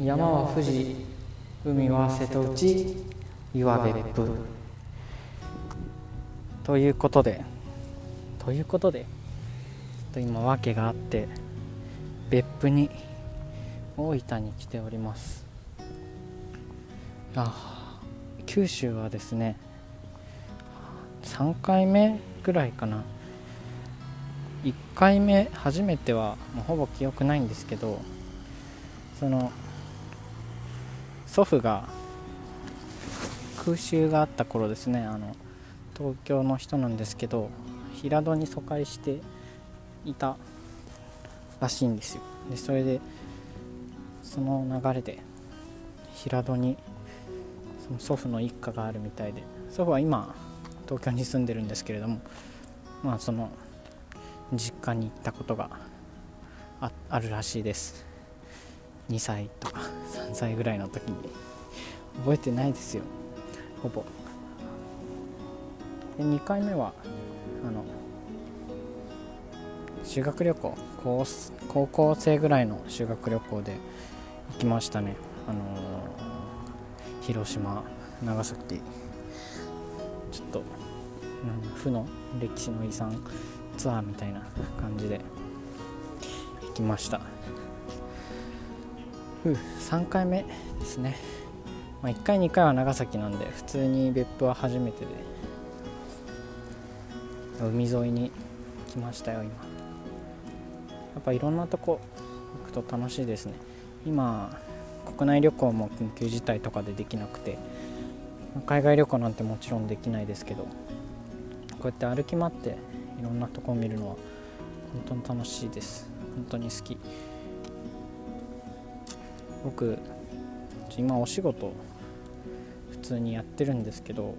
山は富士海は瀬戸内岩別府。ということでということでちょっと今訳があって別府に大分に来ております。あ九州はですね3回目ぐらいかな。1回目初めてはもうほぼ記憶ないんですけどその祖父が空襲があった頃ですねあの東京の人なんですけど平戸に疎開していたらしいんですよ。でそれでその流れで平戸にその祖父の一家があるみたいで祖父は今東京に住んでるんですけれどもまあその実家に行ったことがあるらしいです。2歳とか 3歳ぐらいの時に覚えてないですよ。ほぼ。で2回目はあの修学旅行高校生ぐらいの修学旅行で行きましたね。あのー、広島長崎。ちょっと、うん、負の歴史の遺産ツアーみたいな感じで行きました。3回目ですね、まあ、1回2回は長崎なんで普通に別府は初めてで海沿いに来ましたよ今。やっぱいろんなとこ行くと楽しいですね。今国内旅行も緊急事態とかでできなくて海外旅行なんてもちろんできないですけどこうやって歩き回っていろんなとこを見るのは本当に楽しいです。本当に好き。僕今お仕事普通にやってるんですけど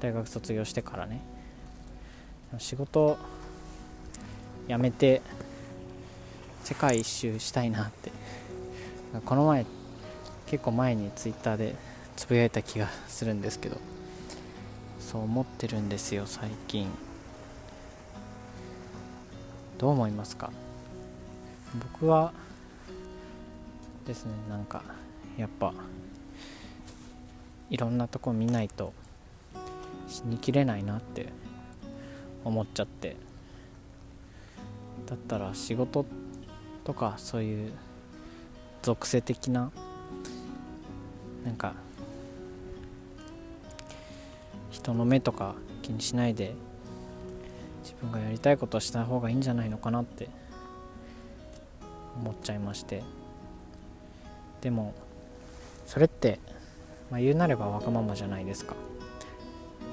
大学卒業してからね。仕事辞めて世界一周したいなって。この前結構前にツイッターでつぶやいた気がするんですけどそう思ってるんですよ最近。どう思いますか？僕はですねなんかやっぱいろんなとこ見ないと死にきれないなって思っちゃって。だったら仕事とかそういう属性的ななんか人の目とか気にしないで自分がやりたいことをした方がいいんじゃないのかなって思っちゃいまして。でもそれって、まあ、言うなればわがままじゃないですか。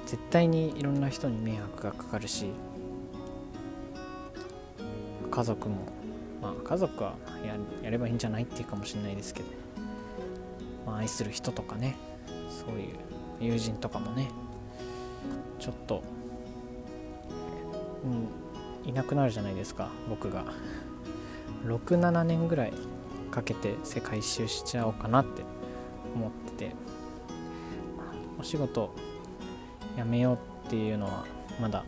絶対にいろんな人に迷惑がかかるし家族もまあ家族はややればいいんじゃないっていうかもしれないですけど、まあ、愛する人とかねそういう友人とかもねちょっとうんいなくなるじゃないですか僕が。67年ぐらいかけて世界一周しちゃおうかなって思ってて。お仕事辞めようっていうのはまだ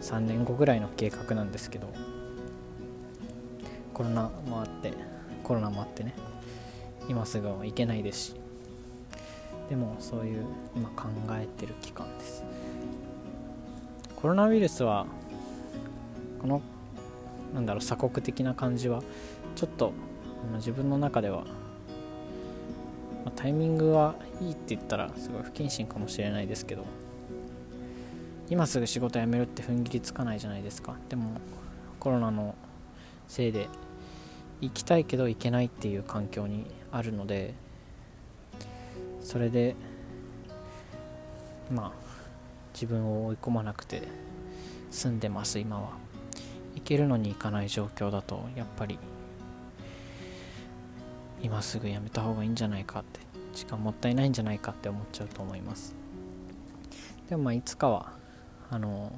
3年後ぐらいの計画なんですけどコロナもあってコロナもあってね。今すぐは行けないですし。でもそういう今考えてる期間です。コロナウイルスはこのなんだろう鎖国的な感じはちょっと自分の中では、ま、タイミングはいいって言ったらすごい不謹慎かもしれないですけど今すぐ仕事辞めるって踏ん切りつかないじゃないですか。でもコロナのせいで行きたいけど行けないっていう環境にあるのでそれでまあ自分を追い込まなくて済んでます今は。行けるのに行かない状況だとやっぱり今すぐやめた方がいいんじゃないかって時間もったいないんじゃないかって思っちゃうと思います。でもまあいつかはあの、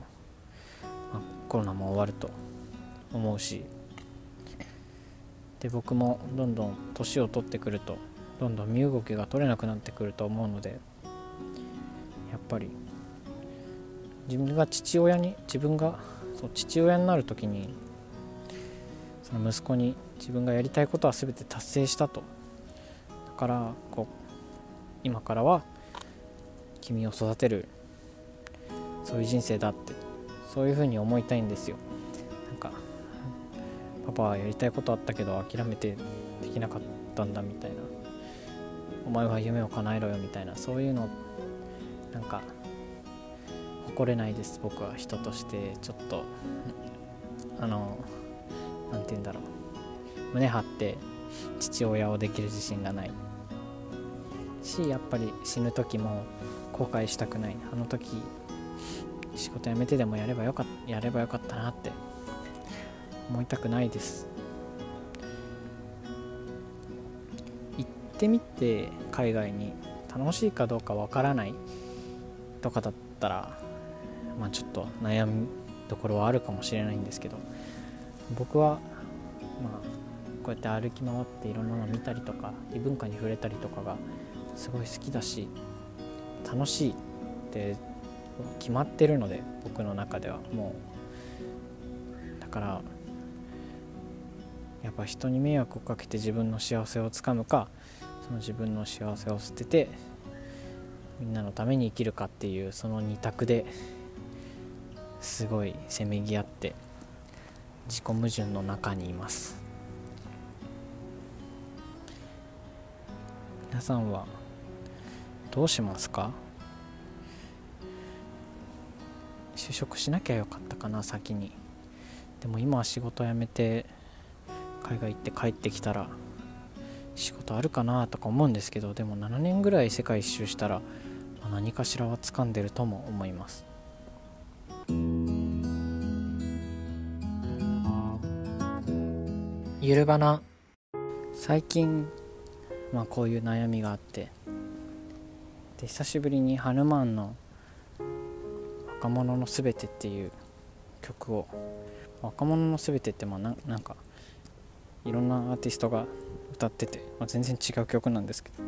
まあ、コロナも終わると思うしで僕もどんどん年を取ってくるとどんどん身動きが取れなくなってくると思うのでやっぱり自分が父親に自分がそう父親になる時にその息子に自分がやりたいことは全て達成したと。だからこう今からは君を育てる。そういう人生だって。そういうふうに思いたいんですよ。なんかパパはやりたいことあったけど諦めてできなかったんだみたいな。お前は夢を叶えろよみたいな。そういうのなんか誇れないです僕は。人として。ちょっとあの何て言うんだろう。胸張って父親をできる自信がないしやっぱり死ぬ時も後悔したくない。あの時仕事辞めてでもやればよかっやればよかったなって思いたくないです。行ってみて海外に楽しいかどうかわからないとかだったらまあちょっと悩みどころはあるかもしれないんですけど僕はまあこうやって歩き回っていろんなの見たりとか異文化に触れたりとかがすごい好きだし楽しいって決まってるので僕の中では。もうだからやっぱ人に迷惑をかけて自分の幸せをつかむかその自分の幸せを捨ててみんなのために生きるかっていうその2択ですごいせめぎ合って自己矛盾の中にいます。皆さんはどうしますか？就職しなきゃよかったかな先に。でも今は仕事辞めて海外行って帰ってきたら仕事あるかなとか思うんですけどでも7年ぐらい世界一周したら、まあ、何かしらは掴んでるとも思います。ゆるばな。最近、まあ、こういう悩みがあって。で久しぶりにハヌマンの「若者のすべて」っていう曲を。若者のすべてってまあななんかいろんなアーティストが歌ってて、まあ、全然違う曲なんですけど、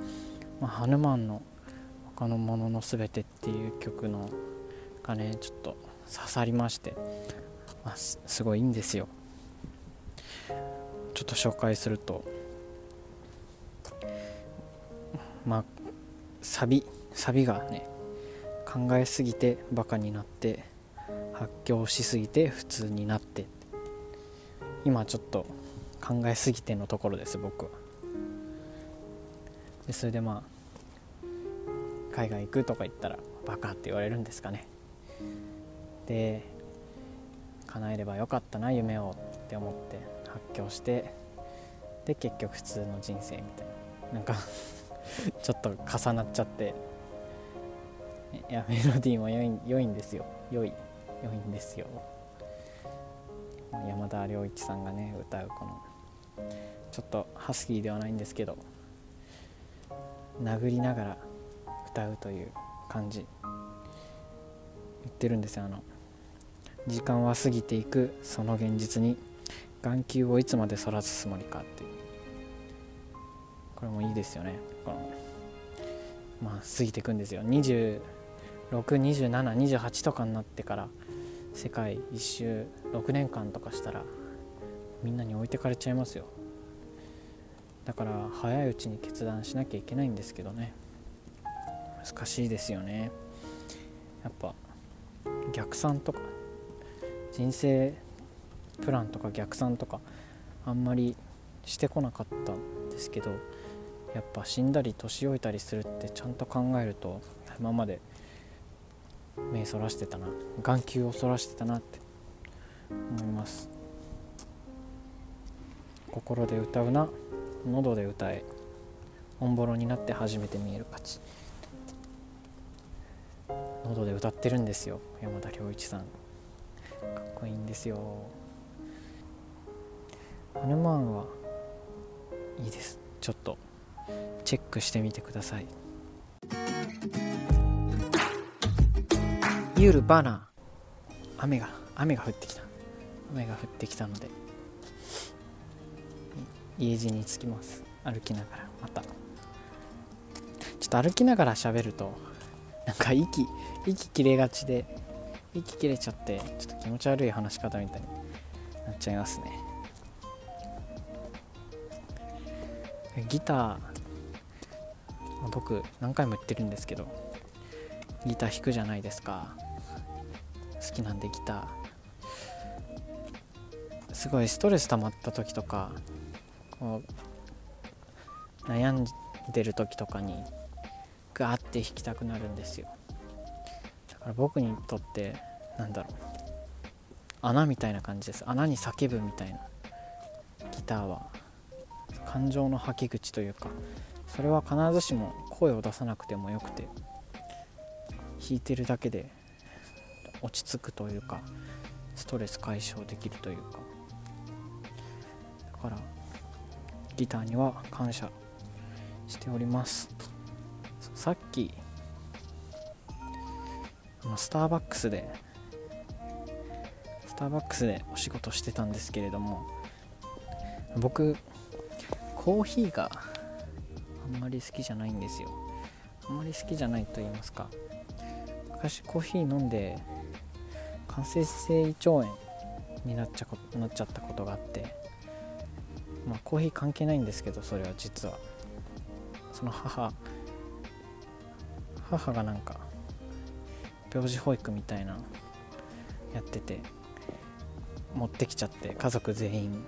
まあ、ハヌマンの「若者のすべて」っていう曲のがねちょっと刺さりまして、まあ、すごいいいんですよ。ちょっと紹介するとまあサビサビがね考えすぎてバカになって発狂しすぎて普通になって。今ちょっと考えすぎてのところです僕は。でそれでまあ海外行くとか言ったらバカって言われるんですかね。で叶えればよかったな夢をって思って発狂してで結局普通の人生みたいな。なんか ちょっと重なっちゃって。いやメロディーも良い良いんですよ。良い良いんですよ。山田涼一さんがね歌うこのちょっとハスキーではないんですけど殴りながら歌うという感じ。言ってるんですよあの時間は過ぎていくその現実に眼球をいつまでそらすつもりかっていう。これもいいですよね。このまあ過ぎていくんですよ。262728とかになってから世界一周6年間とかしたらみんなに置いてかれちゃいますよ。だから早いうちに決断しなきゃいけないんですけどね。難しいですよね。やっぱ逆算とか人生プランとか逆算とかあんまりしてこなかったんですけどやっぱ死んだり年老いたりするってちゃんと考えると今まで目そらしてたな眼球をそらしてたなって思います。心で歌うな喉で歌え。オンボロになって初めて見える価値。喉で歌ってるんですよ山田良一さん。かっこいいんですよ。ハヌマーンはいいです。ちょっと。チェックしてみてください。ユールバナ雨が雨が降ってきた。雨が降ってきたので。家路に着きます。歩きながら。また。ちょっと歩きながら喋るとなんか息息切れがちで息切れちゃってちょっと気持ち悪い話し方みたいになっちゃいますね。ギター僕何回も言ってるんですけどギター弾くじゃないですか。好きなんでギター。すごいストレス溜まった時とかこう悩んでる時とかにガーって弾きたくなるんですよ。だから僕にとってなんだろう。穴みたいな感じです。穴に叫ぶみたいな。ギターは。感情の吐き口というかそれは必ずしも声を出さなくてもよくて弾いてるだけで落ち着くというかストレス解消できるというか。だからギターには感謝しております。さっきスターバックスでスターバックスでお仕事してたんですけれども僕コーヒーがあんまり好きじゃないんですよ。あんまり好きじゃないと言いますか。昔コーヒー飲んで間接性胃腸炎になっちゃなっちゃったことがあってまあコーヒー関係ないんですけどそれは実は。その母母がなんか病児保育みたいなやってて持ってきちゃって家族全員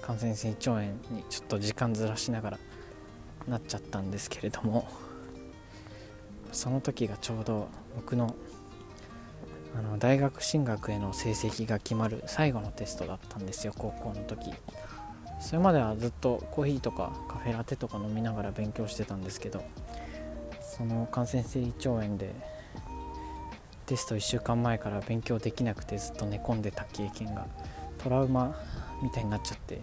感染性胃腸炎にちょっと時間ずらしながらなっちゃったんですけれどもその時がちょうど僕のあの大学進学への成績が決まる最後のテストだったんですよ高校の時。それまではずっとコーヒーとかカフェラテとか飲みながら勉強してたんですけどその感染性胃腸炎でテスト1週間前から勉強できなくてずっと寝込んでた経験がトラウマみたいになっちゃって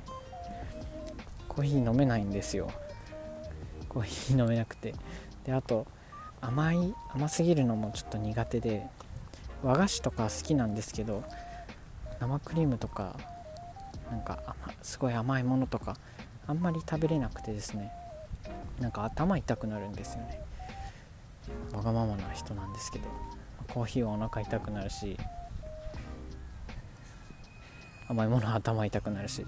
コーヒー飲めないんですよ。コーヒー飲めなくて。であと甘い甘すぎるのもちょっと苦手で和菓子とか好きなんですけど生クリームとかなんかすごい甘いものとかあんまり食べれなくてですね。なんか頭痛くなるんですよね。わがままな人なんですけどコーヒーはお腹痛くなるし甘いものは頭痛くなるし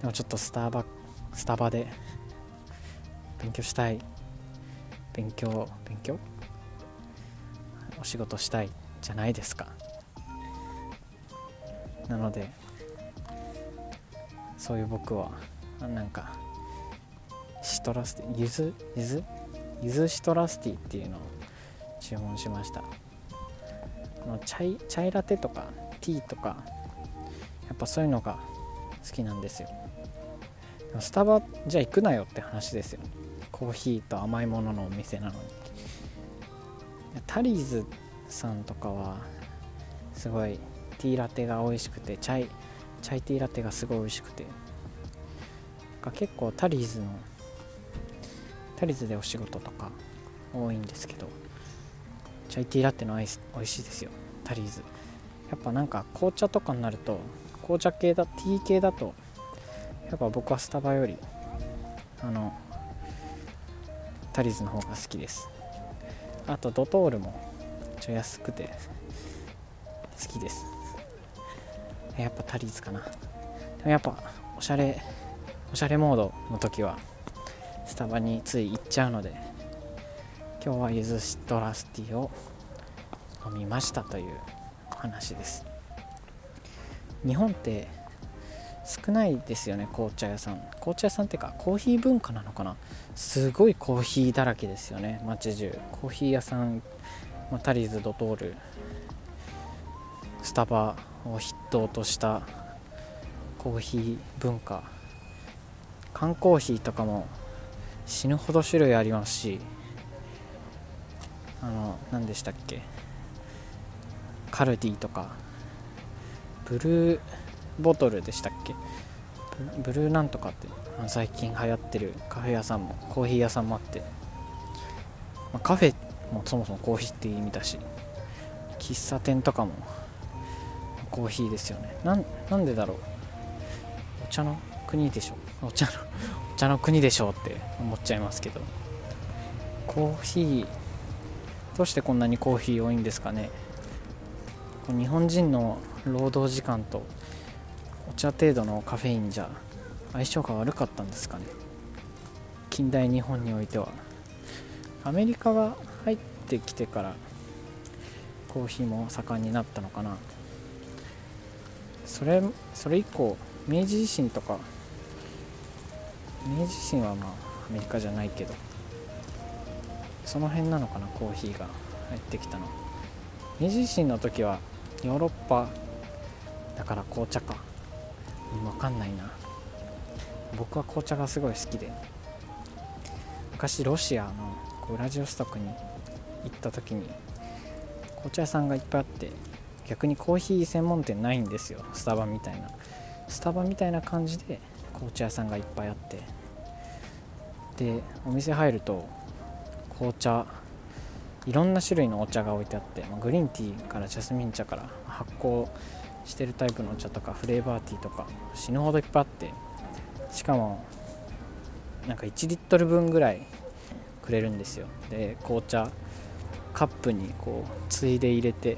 でもちょっとスターバスタバで勉強したい。勉強勉強？お仕事したいじゃないですか。なのでそういう僕はなんかシトラスティゆずゆず？ゆずシトラスティっていうのを注文しました。のチャイチャイラテとかティーとかやっぱそういうのが好きなんですよ。スタバじゃあ行くなよって話ですよ。コーヒーと甘いもののお店なのに。タリーズさんとかはすごいティーラテが美味しくてチャイチャイティーラテがすごい美味しくて。結構タリーズのタリーズでお仕事とか多いんですけどチャイティーラテのアイス美味しいですよ。タリーズ。やっぱなんか紅茶とかになると紅茶系だティー系だとやっぱ僕はスタバよりあのタリーズの方が好きです。あとドトールもちょ安くて好きです。やっぱタリーズかな。でもやっぱおしゃれおしゃれモードの時はスタバについ行っちゃうので今日はゆずシトラスティを飲みましたという話です。日本って少ないですよね紅茶屋さん。紅茶屋さんっていうかコーヒー文化なのかな。すごいコーヒーだらけですよね街中。コーヒー屋さん、まあ、タリーズドトール。スタバを筆頭としたコーヒー文化。缶コーヒーとかも死ぬほど種類ありますしあの何でしたっけ。カルディとか。ブルーボトルでしたっけ？ブルーなんとかって。最近流行ってるカフェ屋さんもコーヒー屋さんもあって、まあ、カフェもそもそもコーヒーって意味だし喫茶店とかもコーヒーですよね。なんでだろう？お茶の国でしょ？お茶のお茶の国でしょうって思っちゃいますけど。コーヒーどうしてこんなにコーヒー多いんですかね？日本人の労働時間とお茶程度のカフェインじゃ相性が悪かったんですかね。近代日本においては。アメリカが入ってきてからコーヒーも盛んになったのかな。それそれ以降明治維新とか明治維新はまあアメリカじゃないけどその辺なのかなコーヒーが入ってきたの。明治維新の時はヨーロッパだから紅茶か。分かんないな。僕は紅茶がすごい好きで。昔ロシアのウラジオストクに行った時に紅茶屋さんがいっぱいあって逆にコーヒー専門店ないんですよ。スタバみたいな。スタバみたいな感じで紅茶屋さんがいっぱいあって。でお店入ると紅茶いろんな種類のお茶が置いてあって、まグリーンティーからジャスミン茶から発酵してるタイプのお茶とかフレーバーティーとか死ぬほどいっぱいあってしかもなんか1リットル分ぐらいくれるんですよ。で紅茶カップにこうついで入れて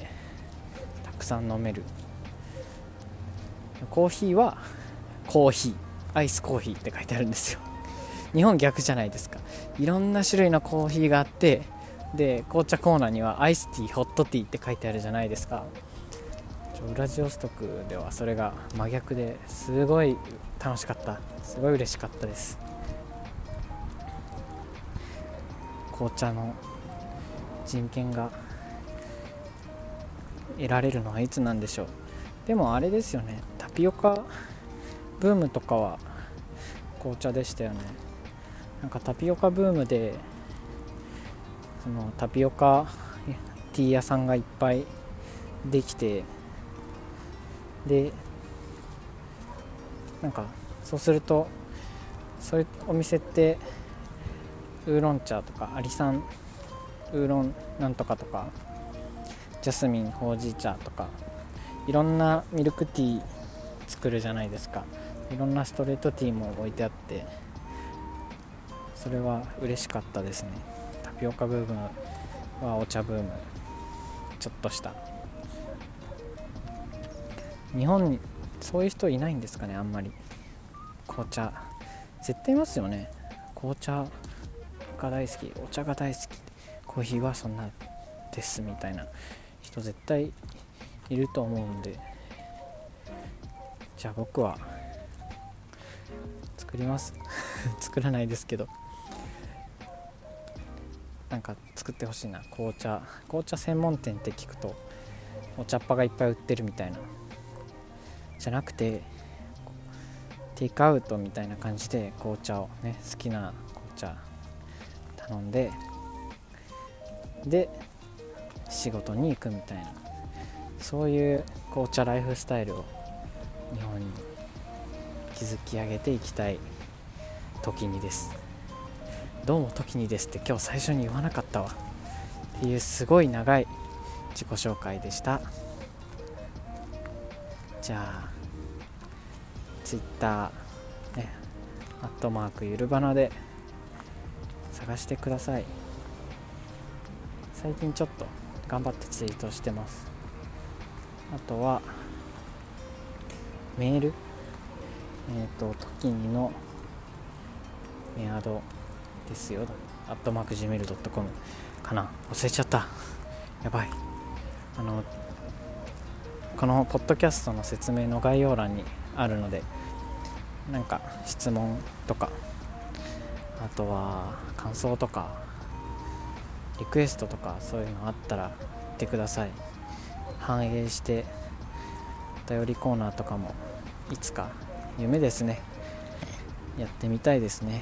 たくさん飲める。コーヒーはコーヒーアイスコーヒーって書いてあるんですよ。日本逆じゃないですか。いろんな種類のコーヒーがあってで紅茶コーナーにはアイスティーホットティーって書いてあるじゃないですか。ウラジオストクではそれが真逆ですごい楽しかった。すごい嬉しかったです。紅茶の人権が得られるのはいつなんでしょう。でもあれですよね。タピオカブームとかは紅茶でしたよね。なんかタピオカブームでそのタピオカティー屋さんがいっぱいできてでなんかそうするとそういうお店ってウーロン茶とかアリサンウーロンなんとかとかジャスミンほうじ茶とかいろんなミルクティー作るじゃないですか。いろんなストレートティーも置いてあってそれは嬉しかったですね。タピオカブームはお茶ブームちょっとした。日本にそういう人いないんですかねあんまり。紅茶。絶対いますよね。紅茶が大好き。お茶が大好き。コーヒーはそんなですみたいな人絶対いると思うんで。じゃあ僕は作ります。作らないですけど。なんか作ってほしいな。紅茶。紅茶専門店って聞くとお茶っ葉がいっぱい売ってるみたいな。じゃなくてテイクアウトみたいな感じで紅茶をね好きな紅茶頼んでで仕事に行くみたいなそういう紅茶ライフスタイルを日本に築き上げていきたい時にです。どうも時にですって今日最初に言わなかったわ。っていうすごい長い自己紹介でした。じゃあ Twitter ねアットマークゆるばなで探してください。最近ちょっと頑張ってツイートしてます。あとはメール？えっ、ー、と時にのメアドですよ。アットマーク Gmail.com かな。忘れちゃった。やばい。あのこのポッドキャストの説明の概要欄にあるのでなんか質問とかあとは感想とかリクエストとかそういうのあったら言ってください。反映してお便りコーナーとかもいつか夢ですね。やってみたいですね。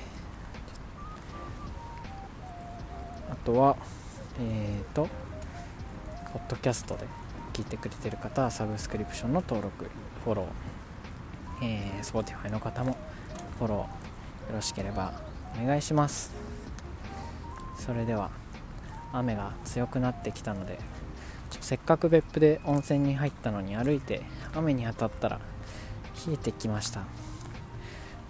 あとはえっ、ー、とポッドキャストで。聞いてくれてる方はサブスクリプションの登録フォロー、えー、Spotify の方もフォローよろしければお願いします。それでは雨が強くなってきたのでせっかく別府で温泉に入ったのに歩いて雨に当たったら冷えてきました。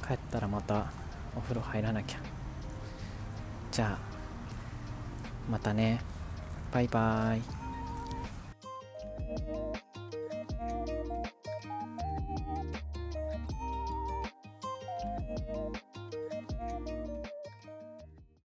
帰ったらまたお風呂入らなきゃ。じゃあまたね。バイバーイ。